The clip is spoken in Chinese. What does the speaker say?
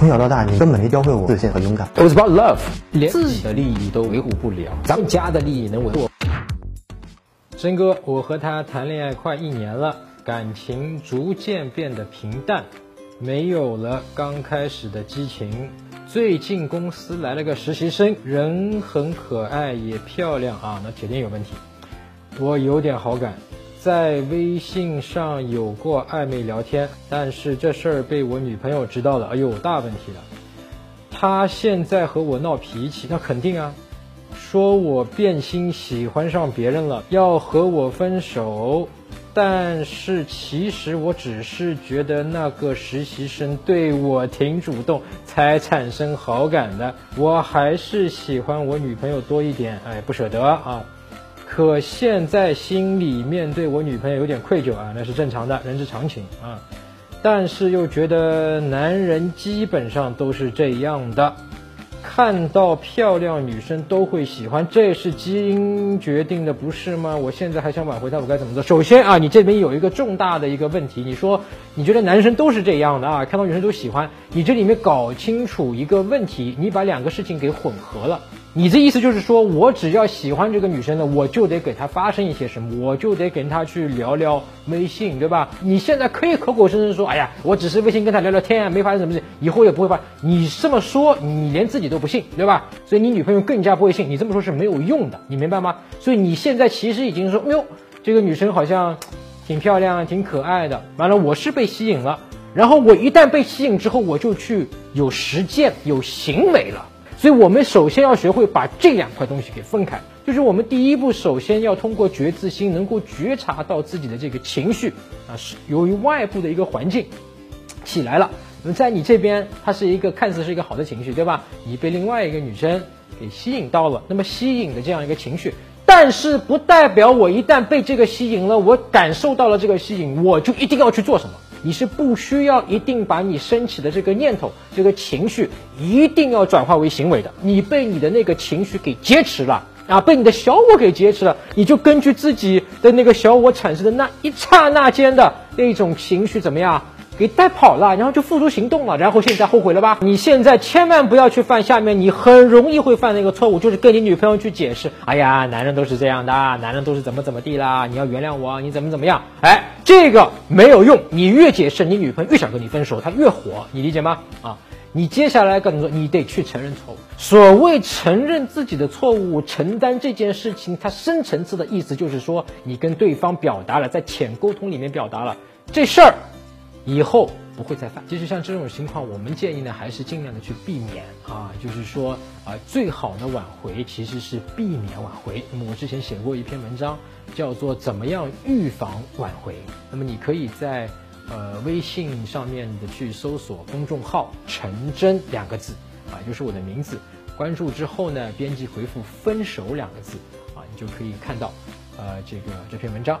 从小到大，你根本没教会我自信和勇敢。It was about love，连自己的利益都维护不了，咱们家的利益能维护？真哥，我和他谈恋爱快一年了，感情逐渐变得平淡，没有了刚开始的激情。最近公司来了个实习生，人很可爱，也漂亮啊，那铁定有问题。我有点好感，在微信上有过暧昧聊天，但是这事儿被我女朋友知道了，哎呦，大问题了。她现在和我闹脾气，那肯定啊，说我变心喜欢上别人了，要和我分手。但是其实我只是觉得那个实习生对我挺主动，才产生好感的。我还是喜欢我女朋友多一点，哎，不舍得啊。可现在心里面对我女朋友有点愧疚啊，那是正常的，人之常情啊。但是又觉得男人基本上都是这样的，看到漂亮女生都会喜欢，这是基因决定的，不是吗？我现在还想挽回她，我该怎么做？首先啊，你这边有一个重大的一个问题，你说你觉得男生都是这样的啊，看到女生都喜欢，你这里面搞清楚一个问题，你把两个事情给混合了。你这意思就是说，我只要喜欢这个女生呢，我就得给她发生一些什么，我就得跟她去聊聊微信，对吧？你现在可以口口声声说，哎呀，我只是微信跟她聊聊天啊，没发生什么事，以后也不会发。你这么说，你连自己都不信，对吧？所以你女朋友更加不会信，你这么说是没有用的，你明白吗？所以你现在其实已经说，哎呦，这个女生好像挺漂亮、挺可爱的，完了我是被吸引了，然后我一旦被吸引之后，我就去有实践、有行为了。所以我们首先要学会把这两块东西给分开，就是我们第一步，首先要通过觉自心，能够觉察到自己的这个情绪啊，是由于外部的一个环境起来了。那么在你这边，它是一个看似是一个好的情绪，对吧？你被另外一个女生给吸引到了，那么吸引的这样一个情绪，但是不代表我一旦被这个吸引了，我感受到了这个吸引，我就一定要去做什么。你是不需要一定把你升起的这个念头、这个情绪，一定要转化为行为的。你被你的那个情绪给劫持了啊，被你的小我给劫持了，你就根据自己的那个小我产生的那一刹那间的那种情绪怎么样？给带跑了，然后就付诸行动了，然后现在后悔了吧？你现在千万不要去犯下面你很容易会犯的一个错误，就是跟你女朋友去解释，哎呀，男人都是这样的，男人都是怎么怎么地啦，你要原谅我，你怎么怎么样？哎，这个没有用，你越解释，你女朋友越想跟你分手，她越火，你理解吗？啊，你接下来跟你说，你得去承认错误。所谓承认自己的错误，承担这件事情，它深层次的意思就是说，你跟对方表达了，在浅沟通里面表达了这事儿。以后不会再犯。其实像这种情况，我们建议呢，还是尽量的去避免啊，就是说啊，最好的挽回其实是避免挽回。那么我之前写过一篇文章，叫做《怎么样预防挽回》。那么你可以在呃微信上面的去搜索公众号“陈真”两个字啊，就是我的名字。关注之后呢，编辑回复“分手”两个字啊，你就可以看到呃这个这篇文章。